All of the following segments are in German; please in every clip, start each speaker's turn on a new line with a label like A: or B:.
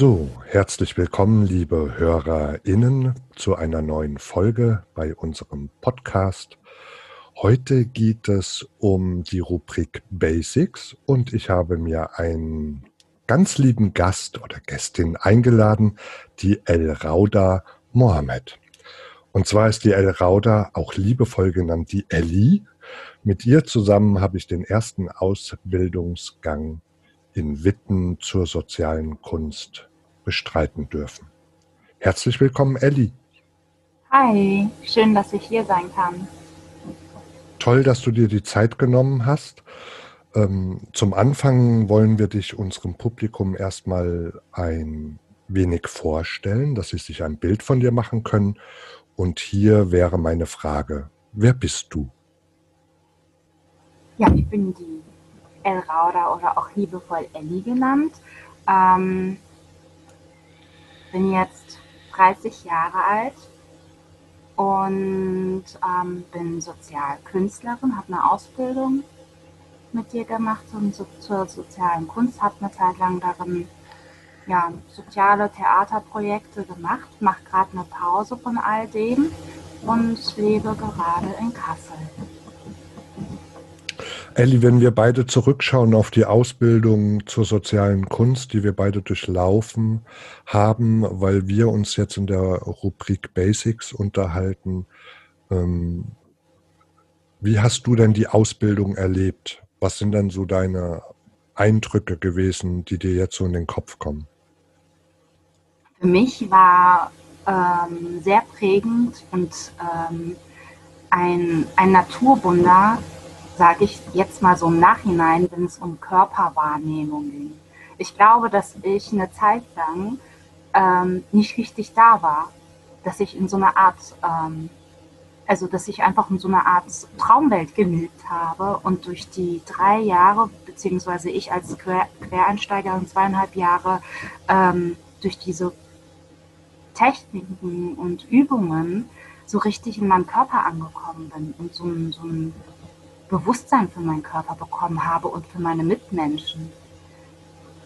A: So, herzlich willkommen, liebe HörerInnen, zu einer neuen Folge bei unserem Podcast. Heute geht es um die Rubrik Basics und ich habe mir einen ganz lieben Gast oder Gästin eingeladen, die El Rauda Mohammed. Und zwar ist die El Rauda auch liebevoll genannt die Ellie. Mit ihr zusammen habe ich den ersten Ausbildungsgang in Witten zur sozialen Kunst bestreiten dürfen. Herzlich willkommen, Elli.
B: Hi, schön, dass ich hier sein kann.
A: Toll, dass du dir die Zeit genommen hast. Ähm, zum Anfang wollen wir dich unserem Publikum erstmal ein wenig vorstellen, dass sie sich ein Bild von dir machen können. Und hier wäre meine Frage, wer bist du?
B: Ja, ich bin die El Rauda oder auch liebevoll Elli genannt. Ähm, bin jetzt 30 Jahre alt und ähm, bin Sozialkünstlerin, habe eine Ausbildung mit dir gemacht und so, zur sozialen Kunst, habe eine Zeit lang darin ja, soziale Theaterprojekte gemacht, mache gerade eine Pause von all dem und lebe gerade in Kassel.
A: Elli, wenn wir beide zurückschauen auf die Ausbildung zur sozialen Kunst, die wir beide durchlaufen haben, weil wir uns jetzt in der Rubrik Basics unterhalten, ähm, wie hast du denn die Ausbildung erlebt? Was sind denn so deine Eindrücke gewesen, die dir jetzt so in den Kopf kommen?
B: Für mich war ähm, sehr prägend und ähm, ein, ein Naturwunder, sage ich jetzt mal so im Nachhinein, wenn es um Körperwahrnehmung ging. Ich glaube, dass ich eine Zeit lang ähm, nicht richtig da war, dass ich in so einer Art, ähm, also dass ich einfach in so einer Art Traumwelt gelebt habe und durch die drei Jahre, beziehungsweise ich als Quer Quereinsteigerin zweieinhalb Jahre, ähm, durch diese Techniken und Übungen so richtig in meinem Körper angekommen bin und so ein, so ein Bewusstsein für meinen Körper bekommen habe und für meine Mitmenschen.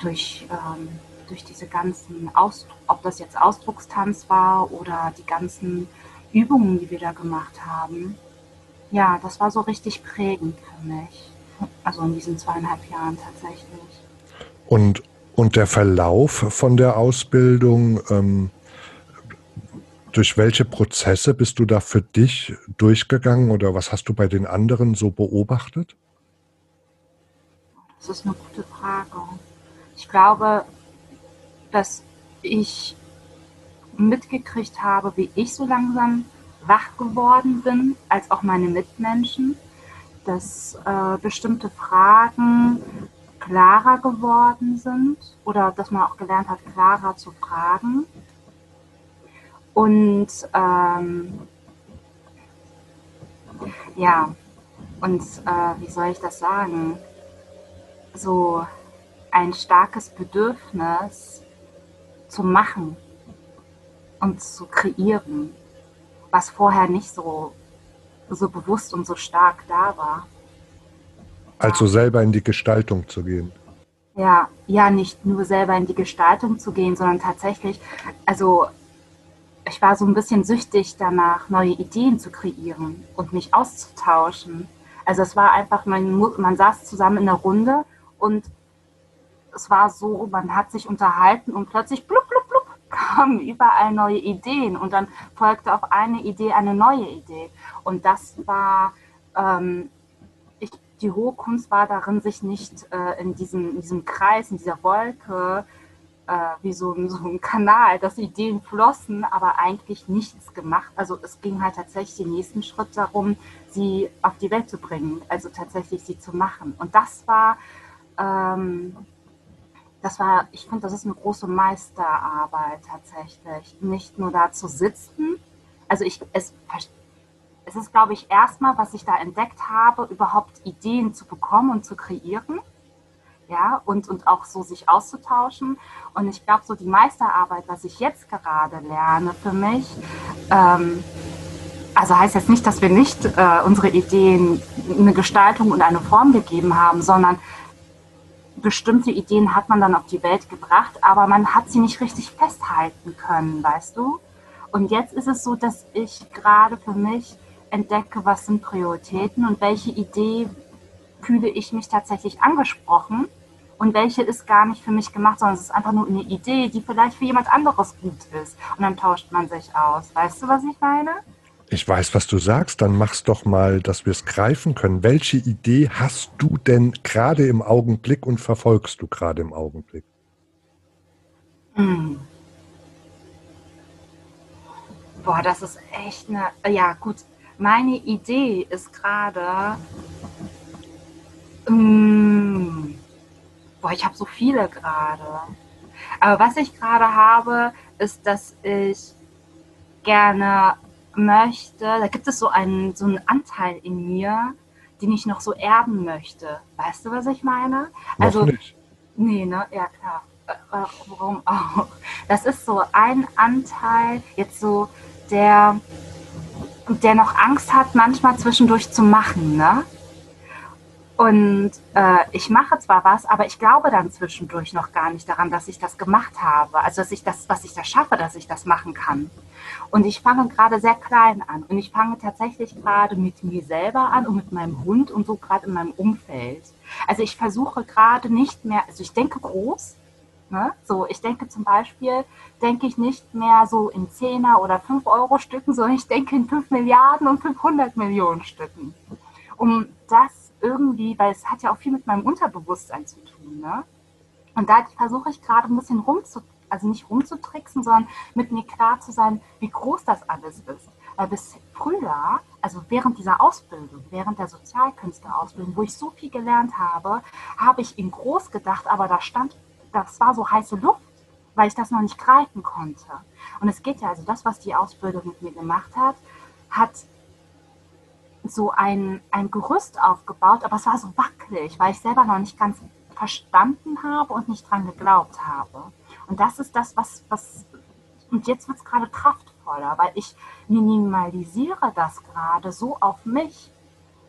B: Durch, ähm, durch diese ganzen, Ausdruck, ob das jetzt Ausdruckstanz war oder die ganzen Übungen, die wir da gemacht haben. Ja, das war so richtig prägend für mich. Also in diesen zweieinhalb Jahren tatsächlich.
A: Und, und der Verlauf von der Ausbildung, ähm, durch welche Prozesse bist du da für dich durchgegangen oder was hast du bei den anderen so beobachtet?
B: Das ist eine gute Frage. Ich glaube, dass ich mitgekriegt habe, wie ich so langsam wach geworden bin, als auch meine Mitmenschen, dass äh, bestimmte Fragen klarer geworden sind oder dass man auch gelernt hat, klarer zu fragen und ähm, ja, und äh, wie soll ich das sagen? So ein starkes Bedürfnis zu machen und zu kreieren, was vorher nicht so, so bewusst und so stark da war.
A: Also selber in die Gestaltung zu gehen.
B: Ja, ja, nicht nur selber in die Gestaltung zu gehen, sondern tatsächlich, also ich war so ein bisschen süchtig danach, neue Ideen zu kreieren und mich auszutauschen. Also es war einfach, man, man saß zusammen in der Runde und es war so, man hat sich unterhalten und plötzlich blub, blub, blub, kamen überall neue Ideen und dann folgte auf eine Idee eine neue Idee. Und das war, ähm, ich, die hohe Kunst war darin, sich nicht äh, in, diesem, in diesem Kreis, in dieser Wolke äh, wie so ein, so ein Kanal, dass Ideen flossen, aber eigentlich nichts gemacht. Also es ging halt tatsächlich den nächsten Schritt darum, sie auf die Welt zu bringen, also tatsächlich sie zu machen. Und das war, ähm, das war, ich finde, das ist eine große Meisterarbeit tatsächlich. Nicht nur da zu sitzen. Also ich, es, es ist, glaube ich, erstmal, was ich da entdeckt habe, überhaupt Ideen zu bekommen und zu kreieren. Ja, und, und auch so sich auszutauschen. Und ich glaube, so die Meisterarbeit, was ich jetzt gerade lerne für mich, ähm, also heißt jetzt nicht, dass wir nicht äh, unsere Ideen eine Gestaltung und eine Form gegeben haben, sondern bestimmte Ideen hat man dann auf die Welt gebracht, aber man hat sie nicht richtig festhalten können, weißt du? Und jetzt ist es so, dass ich gerade für mich entdecke, was sind Prioritäten und welche Idee fühle ich mich tatsächlich angesprochen und welche ist gar nicht für mich gemacht, sondern es ist einfach nur eine Idee, die vielleicht für jemand anderes gut ist. Und dann tauscht man sich aus. Weißt du, was ich meine?
A: Ich weiß, was du sagst. Dann mach's doch mal, dass wir es greifen können. Welche Idee hast du denn gerade im Augenblick und verfolgst du gerade im Augenblick?
B: Hm. Boah, das ist echt eine. Ja, gut. Meine Idee ist gerade. Hm, boah, ich habe so viele gerade. Aber was ich gerade habe, ist, dass ich gerne möchte, da gibt es so einen, so einen Anteil in mir, den ich noch so erben möchte. Weißt du, was ich meine?
A: Noch also, nicht.
B: Nee, ne? Ja, klar. Äh, äh, warum auch? Das ist so ein Anteil, jetzt so, der, der noch Angst hat, manchmal zwischendurch zu machen, ne? Und äh, ich mache zwar was, aber ich glaube dann zwischendurch noch gar nicht daran, dass ich das gemacht habe. Also dass ich das, was ich da schaffe, dass ich das machen kann. Und ich fange gerade sehr klein an. Und ich fange tatsächlich gerade mit mir selber an und mit meinem Hund und so gerade in meinem Umfeld. Also ich versuche gerade nicht mehr, also ich denke groß. Ne? So, ich denke zum Beispiel, denke ich nicht mehr so in 10er oder 5 Euro Stücken, sondern ich denke in 5 Milliarden und 500 Millionen Stücken. Um das irgendwie, weil es hat ja auch viel mit meinem Unterbewusstsein zu tun, ne? Und da versuche ich gerade ein bisschen rumzu, also nicht rumzutricksen, sondern mit mir klar zu sein, wie groß das alles ist. Weil bis früher, also während dieser Ausbildung, während der Sozialkünsterausbildung, wo ich so viel gelernt habe, habe ich in groß gedacht, aber da stand, das war so heiße Luft, weil ich das noch nicht greifen konnte. Und es geht ja, also das, was die Ausbildung mit mir gemacht hat, hat so ein, ein Gerüst aufgebaut, aber es war so wackelig, weil ich selber noch nicht ganz verstanden habe und nicht dran geglaubt habe. Und das ist das, was, was und jetzt wird es gerade kraftvoller, weil ich minimalisiere das gerade so auf mich,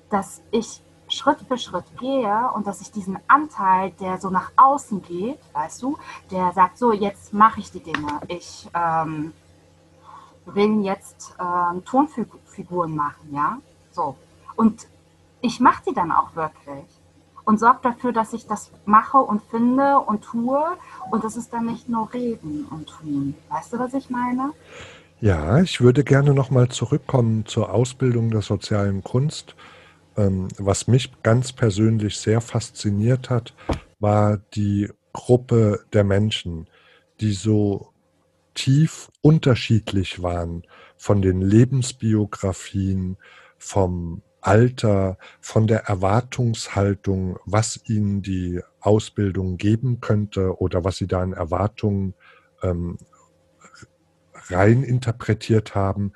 B: dass ich Schritt für Schritt gehe und dass ich diesen Anteil, der so nach außen geht, weißt du, der sagt, so, jetzt mache ich die Dinge. Ich ähm, will jetzt ähm, Tonfiguren machen, ja. So. Und ich mache die dann auch wirklich und sorge dafür, dass ich das mache und finde und tue. Und das ist dann nicht nur reden und tun. Weißt du, was ich meine?
A: Ja, ich würde gerne nochmal zurückkommen zur Ausbildung der sozialen Kunst. Ähm, was mich ganz persönlich sehr fasziniert hat, war die Gruppe der Menschen, die so tief unterschiedlich waren von den Lebensbiografien, vom Alter, von der Erwartungshaltung, was ihnen die Ausbildung geben könnte oder was sie da in Erwartungen ähm, rein interpretiert haben.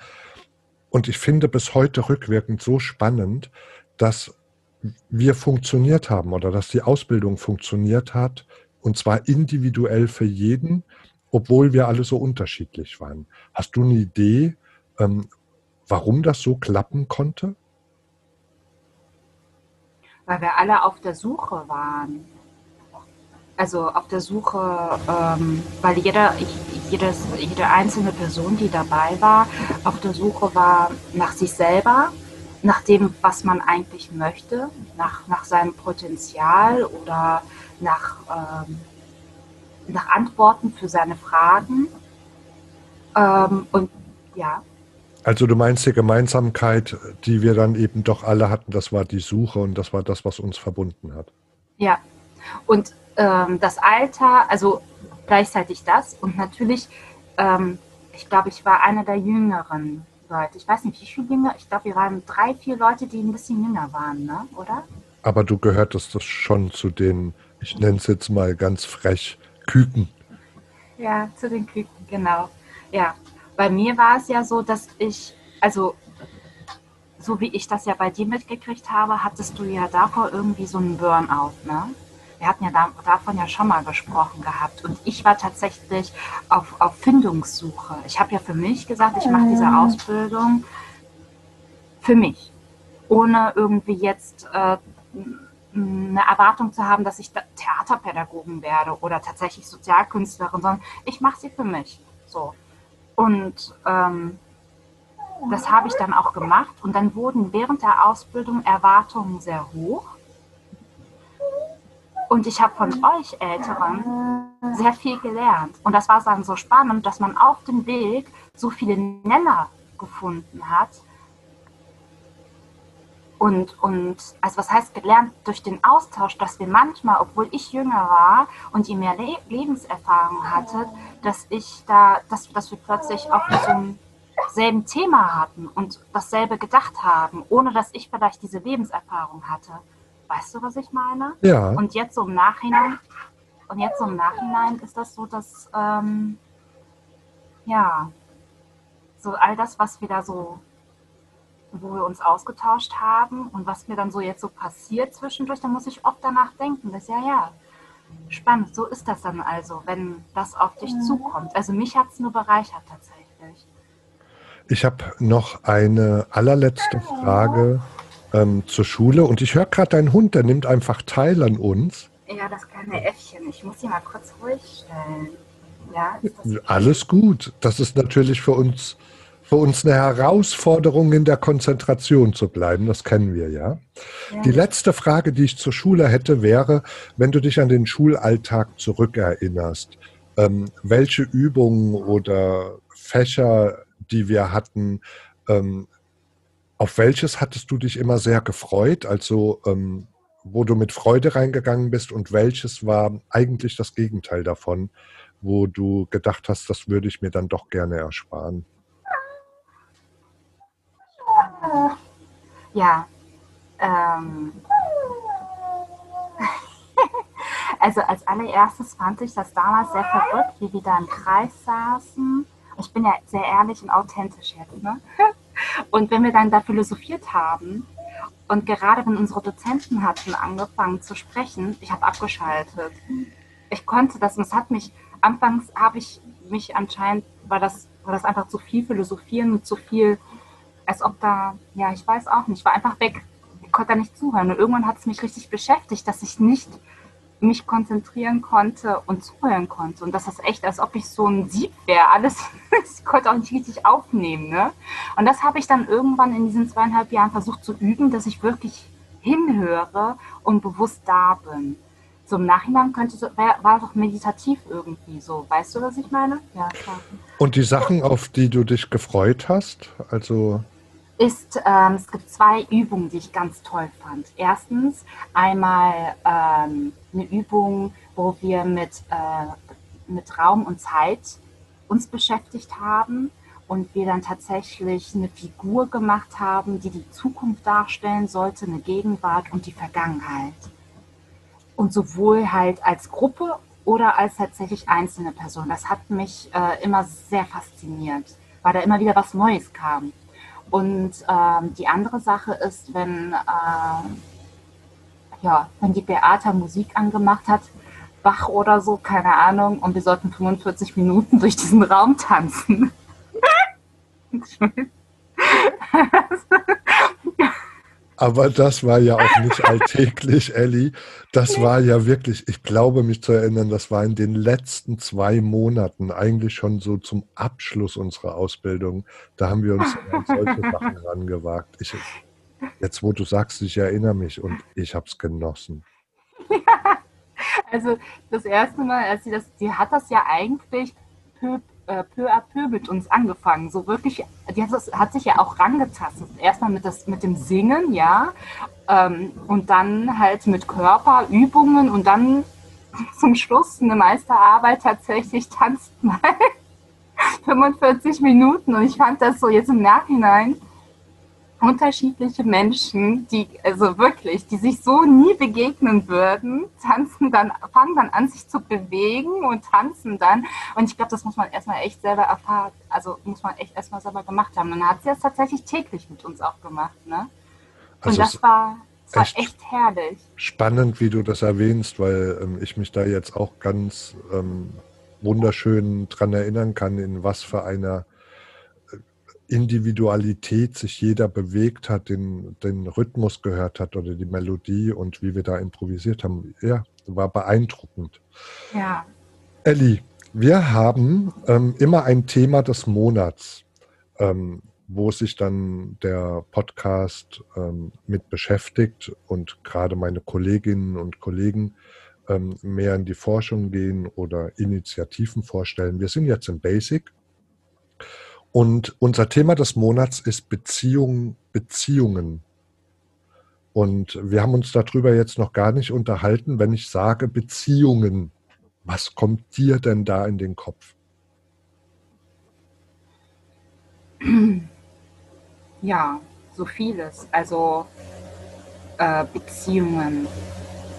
A: Und ich finde bis heute rückwirkend so spannend, dass wir funktioniert haben oder dass die Ausbildung funktioniert hat, und zwar individuell für jeden, obwohl wir alle so unterschiedlich waren. Hast du eine Idee, ähm, warum das so klappen konnte?
B: Weil wir alle auf der Suche waren. Also auf der Suche, ähm, weil jeder, jedes, jede einzelne Person, die dabei war, auf der Suche war nach sich selber, nach dem, was man eigentlich möchte, nach, nach seinem Potenzial oder nach, ähm, nach Antworten für seine Fragen. Ähm, und ja,
A: also du meinst die Gemeinsamkeit, die wir dann eben doch alle hatten, das war die Suche und das war das, was uns verbunden hat.
B: Ja, und ähm, das Alter, also gleichzeitig das und natürlich, ähm, ich glaube, ich war einer der jüngeren Leute. Ich weiß nicht, wie viel jünger, ich glaube, wir waren drei, vier Leute, die ein bisschen jünger waren, ne? oder?
A: Aber du gehörtest das schon zu den, ich nenne es jetzt mal ganz frech, Küken.
B: Ja, zu den Küken, genau. Ja, bei mir war es ja so, dass ich, also so wie ich das ja bei dir mitgekriegt habe, hattest du ja davor irgendwie so einen Burnout, ne? Wir hatten ja da, davon ja schon mal gesprochen gehabt. Und ich war tatsächlich auf, auf Findungssuche. Ich habe ja für mich gesagt, ich mache diese Ausbildung für mich. Ohne irgendwie jetzt äh, eine Erwartung zu haben, dass ich Theaterpädagogin werde oder tatsächlich Sozialkünstlerin, sondern ich mache sie für mich. So. Und ähm, das habe ich dann auch gemacht. Und dann wurden während der Ausbildung Erwartungen sehr hoch. Und ich habe von euch Älteren sehr viel gelernt. Und das war dann so spannend, dass man auf dem Weg so viele Nenner gefunden hat. Und, und also was heißt gelernt durch den Austausch, dass wir manchmal, obwohl ich jünger war und ihr mehr Le Lebenserfahrung hattet, dass ich da, dass, dass wir plötzlich so einem selben Thema hatten und dasselbe gedacht haben, ohne dass ich vielleicht diese Lebenserfahrung hatte. Weißt du, was ich meine?
A: Ja.
B: Und jetzt so im Nachhinein, und jetzt so im Nachhinein ist das so, dass ähm, ja, so all das, was wir da so, wo wir uns ausgetauscht haben und was mir dann so jetzt so passiert zwischendurch, da muss ich oft danach denken, dass ja, ja, spannend, so ist das dann also, wenn das auf dich zukommt. Also mich hat es nur bereichert tatsächlich.
A: Ich habe noch eine allerletzte Frage ähm, zur Schule und ich höre gerade deinen Hund, der nimmt einfach teil an uns.
B: Ja, das kleine Äffchen. Ich muss sie mal kurz ruhig stellen. Ja, ist das
A: Alles gut. Das ist natürlich für uns, für uns eine Herausforderung, in der Konzentration zu bleiben. Das kennen wir ja.
B: Ja.
A: Die letzte Frage, die ich zur Schule hätte, wäre, wenn du dich an den Schulalltag zurückerinnerst, ähm, welche Übungen oder Fächer, die wir hatten, ähm, auf welches hattest du dich immer sehr gefreut? Also, ähm, wo du mit Freude reingegangen bist und welches war eigentlich das Gegenteil davon, wo du gedacht hast, das würde ich mir dann doch gerne ersparen?
B: Ja. Ähm. Also als allererstes fand ich das damals sehr verrückt, wie wir da im Kreis saßen. Ich bin ja sehr ehrlich und authentisch jetzt, ne? Und wenn wir dann da philosophiert haben und gerade wenn unsere Dozenten hatten angefangen zu sprechen, ich habe abgeschaltet. Ich konnte das und es hat mich, anfangs habe ich mich anscheinend, war das, war das einfach zu viel philosophieren und zu viel, als ob da, ja, ich weiß auch nicht, ich war einfach weg. Ich konnte da nicht zuhören. Und irgendwann hat es mich richtig beschäftigt, dass ich nicht mich konzentrieren konnte und zuhören konnte. Und das ist echt, als ob ich so ein Sieb wäre. Alles, ich konnte auch nicht richtig aufnehmen. Ne? Und das habe ich dann irgendwann in diesen zweieinhalb Jahren versucht zu üben, dass ich wirklich hinhöre und bewusst da bin. So im Nachhinein könnte so, war doch meditativ irgendwie so. Weißt du, was ich meine? Ja, klar.
A: Und die Sachen, auf die du dich gefreut hast, also
B: ist, ähm, es gibt zwei Übungen, die ich ganz toll fand. Erstens einmal ähm, eine Übung, wo wir mit, äh, mit Raum und Zeit uns beschäftigt haben und wir dann tatsächlich eine Figur gemacht haben, die die Zukunft darstellen sollte, eine Gegenwart und die Vergangenheit. Und sowohl halt als Gruppe oder als tatsächlich einzelne Person. Das hat mich äh, immer sehr fasziniert, weil da immer wieder was Neues kam. Und ähm, die andere Sache ist, wenn, äh, ja, wenn die Beata Musik angemacht hat, Bach oder so, keine Ahnung, und wir sollten 45 Minuten durch diesen Raum tanzen.
A: Aber das war ja auch nicht alltäglich, Elli. Das war ja wirklich, ich glaube mich zu erinnern, das war in den letzten zwei Monaten, eigentlich schon so zum Abschluss unserer Ausbildung. Da haben wir uns an solche Sachen rangewagt. Ich, jetzt, wo du sagst, ich erinnere mich und ich habe es genossen.
B: Also das erste Mal, als sie das, sie hat das ja eigentlich äh, peu à peu mit uns angefangen. So wirklich, die hat, das, hat sich ja auch rangetastet. Erstmal mit, mit dem Singen, ja, ähm, und dann halt mit Körperübungen und dann zum Schluss eine Meisterarbeit tatsächlich tanzt mal 45 Minuten. Und ich fand das so jetzt im Nachhinein unterschiedliche Menschen, die, also wirklich, die sich so nie begegnen würden, tanzen dann, fangen dann an, sich zu bewegen und tanzen dann. Und ich glaube, das muss man erstmal echt selber erfahren, also muss man echt erstmal selber gemacht haben. Und dann hat sie das tatsächlich täglich mit uns auch gemacht, ne? Und
A: Also
B: das
A: es-
B: war, das war
A: echt
B: echt herrlich.
A: Spannend, wie du das erwähnst, weil ähm, ich mich da jetzt auch ganz ähm, wunderschön dran erinnern kann, in was für einer Individualität sich jeder bewegt hat, den, den Rhythmus gehört hat oder die Melodie und wie wir da improvisiert haben. Ja, war beeindruckend.
B: Ja.
A: Elli, wir haben ähm, immer ein Thema des Monats, ähm, wo sich dann der Podcast ähm, mit beschäftigt und gerade meine Kolleginnen und Kollegen ähm, mehr in die Forschung gehen oder Initiativen vorstellen. Wir sind jetzt im Basic und unser Thema des Monats ist Beziehung, Beziehungen. Und wir haben uns darüber jetzt noch gar nicht unterhalten. Wenn ich sage Beziehungen, was kommt dir denn da in den Kopf?
B: Ja, so vieles. Also äh, Beziehungen.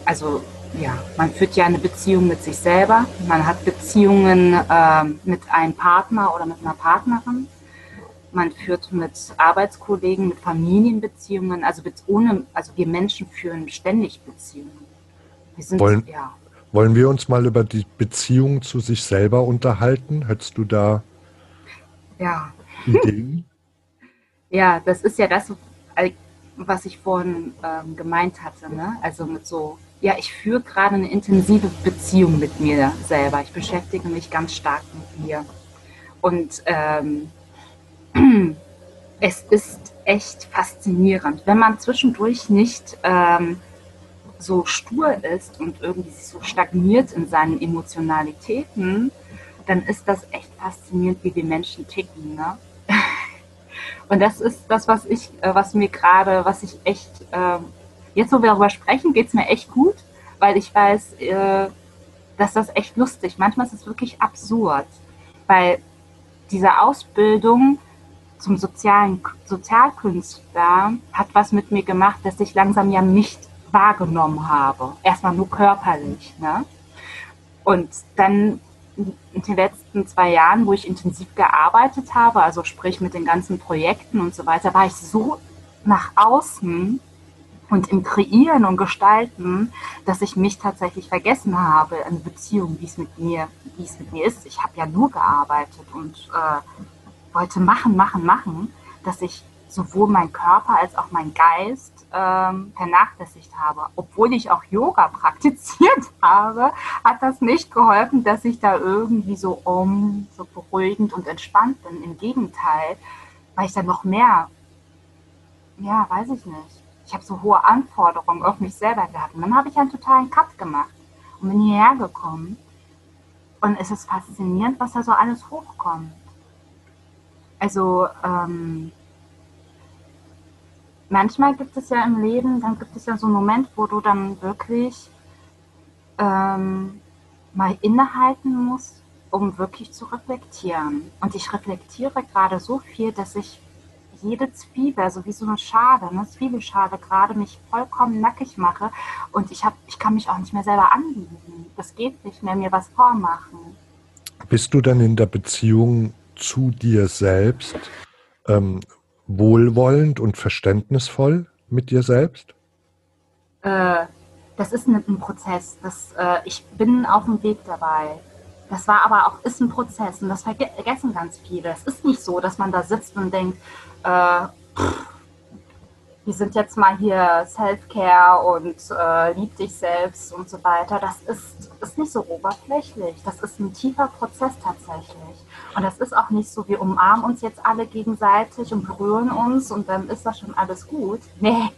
B: Also ja, man führt ja eine Beziehung mit sich selber. Man hat Beziehungen ähm, mit einem Partner oder mit einer Partnerin. Man führt mit Arbeitskollegen, mit Familienbeziehungen. Also mit ohne, also wir Menschen führen ständig Beziehungen. Wir sind
A: Wollen-
B: ja.
A: Wollen wir uns mal über die Beziehung zu sich selber unterhalten? Hättest du da
B: Ja.
A: Ideen?
B: Ja, das ist ja das, äh, was ich vorhin ähm, gemeint hatte. Ne? Also mit so, ja, ich führe gerade eine intensive Beziehung mit mir selber. Ich beschäftige mich ganz stark mit mir. Und ähm, es ist echt faszinierend, wenn man zwischendurch nicht ähm, so stur ist und irgendwie so stagniert in seinen Emotionalitäten, dann ist das echt faszinierend, wie wir Menschen ticken. Ne? Und das ist das, was ich, äh, was mir gerade, was ich echt, ähm, jetzt wo wir darüber sprechen, geht es mir echt gut, weil ich weiß, äh, dass das echt lustig. Manchmal ist es wirklich absurd, weil diese Ausbildung zum sozialen Sozialkünstler hat was mit mir gemacht, dass ich langsam ja nicht wahrgenommen habe. Erstmal nur körperlich. Ne? Und dann in den letzten zwei Jahren, wo ich intensiv gearbeitet habe, also sprich mit den ganzen Projekten und so weiter, war ich so nach außen und im Kreieren und Gestalten, dass ich mich tatsächlich vergessen habe, eine Beziehung, wie es mit mir, wie es mit mir ist. Ich habe ja nur gearbeitet und äh, wollte machen, machen, machen, dass ich sowohl mein Körper als auch mein Geist ähm, vernachlässigt habe. Obwohl ich auch Yoga praktiziert habe, hat das nicht geholfen, dass ich da irgendwie so um, so beruhigend und entspannt bin. Im Gegenteil, weil ich dann noch mehr, ja, weiß ich nicht. Ich habe so hohe Anforderungen auf mich selber gehabt. Und dann habe ich einen totalen Cut gemacht und bin hierher gekommen. Und es ist faszinierend, was da so alles hochkommt. Also, ähm, manchmal gibt es ja im Leben, dann gibt es ja so einen Moment, wo du dann wirklich ähm, mal innehalten musst, um wirklich zu reflektieren. Und ich reflektiere gerade so viel, dass ich jede Zwiebel, also wie so eine Schale, eine Zwiebelschale gerade mich vollkommen nackig mache und ich, hab, ich kann mich auch nicht mehr selber anbieten. Das geht nicht mehr, mir was vormachen.
A: Bist du dann in der Beziehung zu dir selbst ähm, wohlwollend und verständnisvoll mit dir selbst?
B: Äh, das ist ein, ein Prozess. Das, äh, ich bin auf dem Weg dabei. Das war aber auch, ist ein Prozess und das verge vergessen ganz viele. Es ist nicht so, dass man da sitzt und denkt, äh, pff, wir sind jetzt mal hier Self-Care und äh, lieb dich selbst und so weiter. Das ist, ist nicht so oberflächlich. Das ist ein tiefer Prozess tatsächlich. Und das ist auch nicht so, wir umarmen uns jetzt alle gegenseitig und berühren uns und dann ist das schon alles gut. Nee,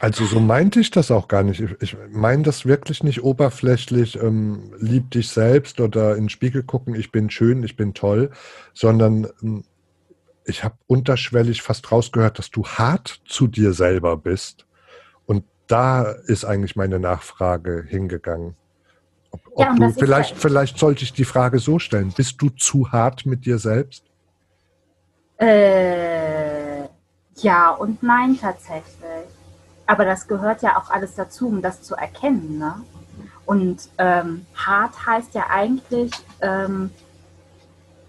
A: Also so meinte ich das auch gar nicht. Ich, meine das wirklich nicht oberflächlich, ähm, lieb dich selbst oder in den Spiegel gucken, ich bin schön, ich bin toll, sondern ähm, ich habe unterschwellig fast rausgehört, dass du hart zu dir selber bist. Und da ist eigentlich meine Nachfrage hingegangen. Ob, ob
B: Ja,
A: du, vielleicht,
B: ja-
A: vielleicht sollte ich die Frage so stellen. Bist du zu hart mit dir selbst?
B: Äh, Ja und nein tatsächlich. Aber das gehört ja auch alles dazu, um das zu erkennen. Ne? Und ähm, hart heißt ja eigentlich, ähm,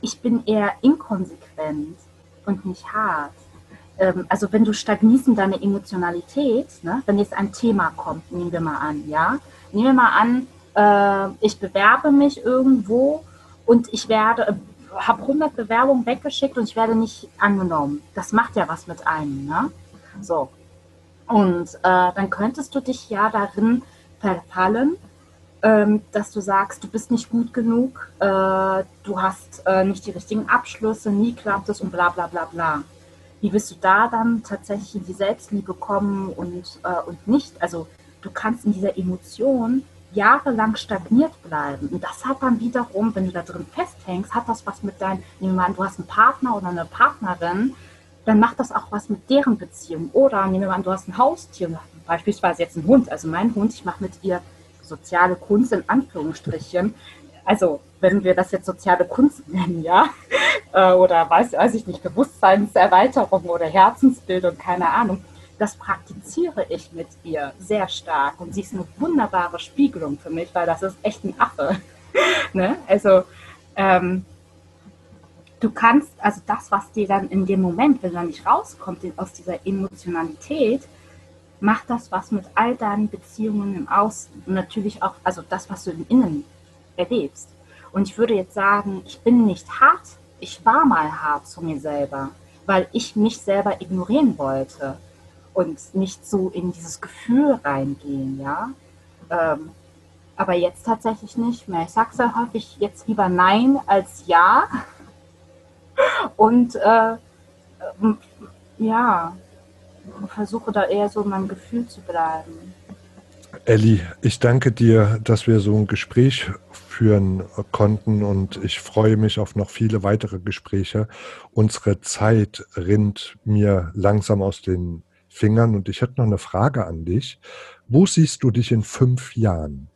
B: ich bin eher inkonsequent und nicht hart. Ähm, also wenn du stagnierst in deiner Emotionalität, ne, wenn jetzt ein Thema kommt, nehmen wir mal an, ja, nehmen wir mal an, äh, ich bewerbe mich irgendwo und ich werde, äh, habe 100 Bewerbungen weggeschickt und ich werde nicht angenommen. Das macht ja was mit einem, ne? So. Und äh, dann könntest du dich ja darin verfallen, ähm, dass du sagst, du bist nicht gut genug, äh, du hast äh, nicht die richtigen Abschlüsse, nie klappt es und bla bla bla bla. Wie wirst du da dann tatsächlich in die Selbstliebe kommen und, äh, und nicht? Also du kannst in dieser Emotion jahrelang stagniert bleiben. Und das hat dann wiederum, wenn du da drin festhängst, hat das was mit deinem, nehmen wir du hast einen Partner oder eine Partnerin, dann macht das auch was mit deren Beziehung. Oder nehmen wir an, du hast ein Haustier, beispielsweise jetzt einen Hund. Also mein Hund, ich mache mit ihr soziale Kunst in Anführungsstrichen. Also wenn wir das jetzt soziale Kunst nennen, ja, äh, oder weiß, weiß ich nicht, Bewusstseinserweiterung oder Herzensbildung, keine Ahnung, das praktiziere ich mit ihr sehr stark und sie ist eine wunderbare Spiegelung für mich, weil das ist echt ein Affe. ne? Also ähm, du kannst, also das, was dir dann in dem Moment, wenn du nicht rauskommt aus dieser Emotionalität, macht das was mit all deinen Beziehungen im Außen und natürlich auch, also das, was du im Innen erlebst. Und ich würde jetzt sagen, ich bin nicht hart, ich war mal hart zu mir selber, weil ich mich selber ignorieren wollte und nicht so in dieses Gefühl reingehen, ja. Ähm, aber jetzt tatsächlich nicht mehr. Ich sage sehr häufig jetzt lieber Nein als Ja. Und äh, ja, versuche da eher so in meinem Gefühl zu bleiben.
A: Elli, ich danke dir, dass wir so ein Gespräch führen konnten und ich freue mich auf noch viele weitere Gespräche. Unsere Zeit rinnt mir langsam aus den Fingern und ich hätte noch eine Frage an dich. Wo siehst du dich in fünf Jahren?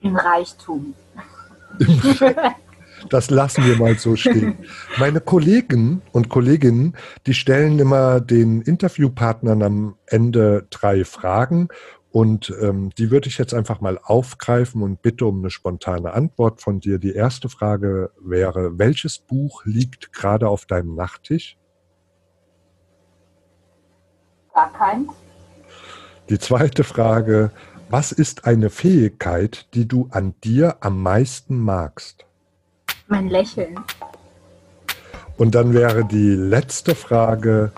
B: Im Reichtum.
A: Das lassen wir mal so stehen. Meine Kollegen und Kolleginnen, die stellen immer den Interviewpartnern am Ende drei Fragen und ähm, die würde ich jetzt einfach mal aufgreifen und bitte um eine spontane Antwort von dir. Die erste Frage wäre, welches Buch liegt gerade auf deinem Nachttisch?
B: Gar keins.
A: Die zweite Frage, was ist eine Fähigkeit, die du an dir am meisten magst?
B: Mein Lächeln.
A: Und dann wäre die letzte Frage,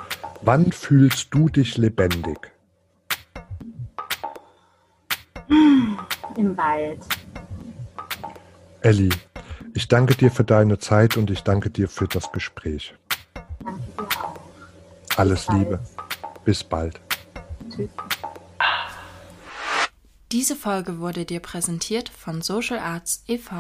A: wann fühlst du dich lebendig?
B: Im Wald.
A: Elli, ich danke dir für deine Zeit und ich danke dir für das Gespräch.
B: Danke dir auch.
A: Alles
B: Bis
A: Liebe. Bis bald.
B: Tschüss.
C: Diese Folge wurde dir präsentiert von Social Arts e.V.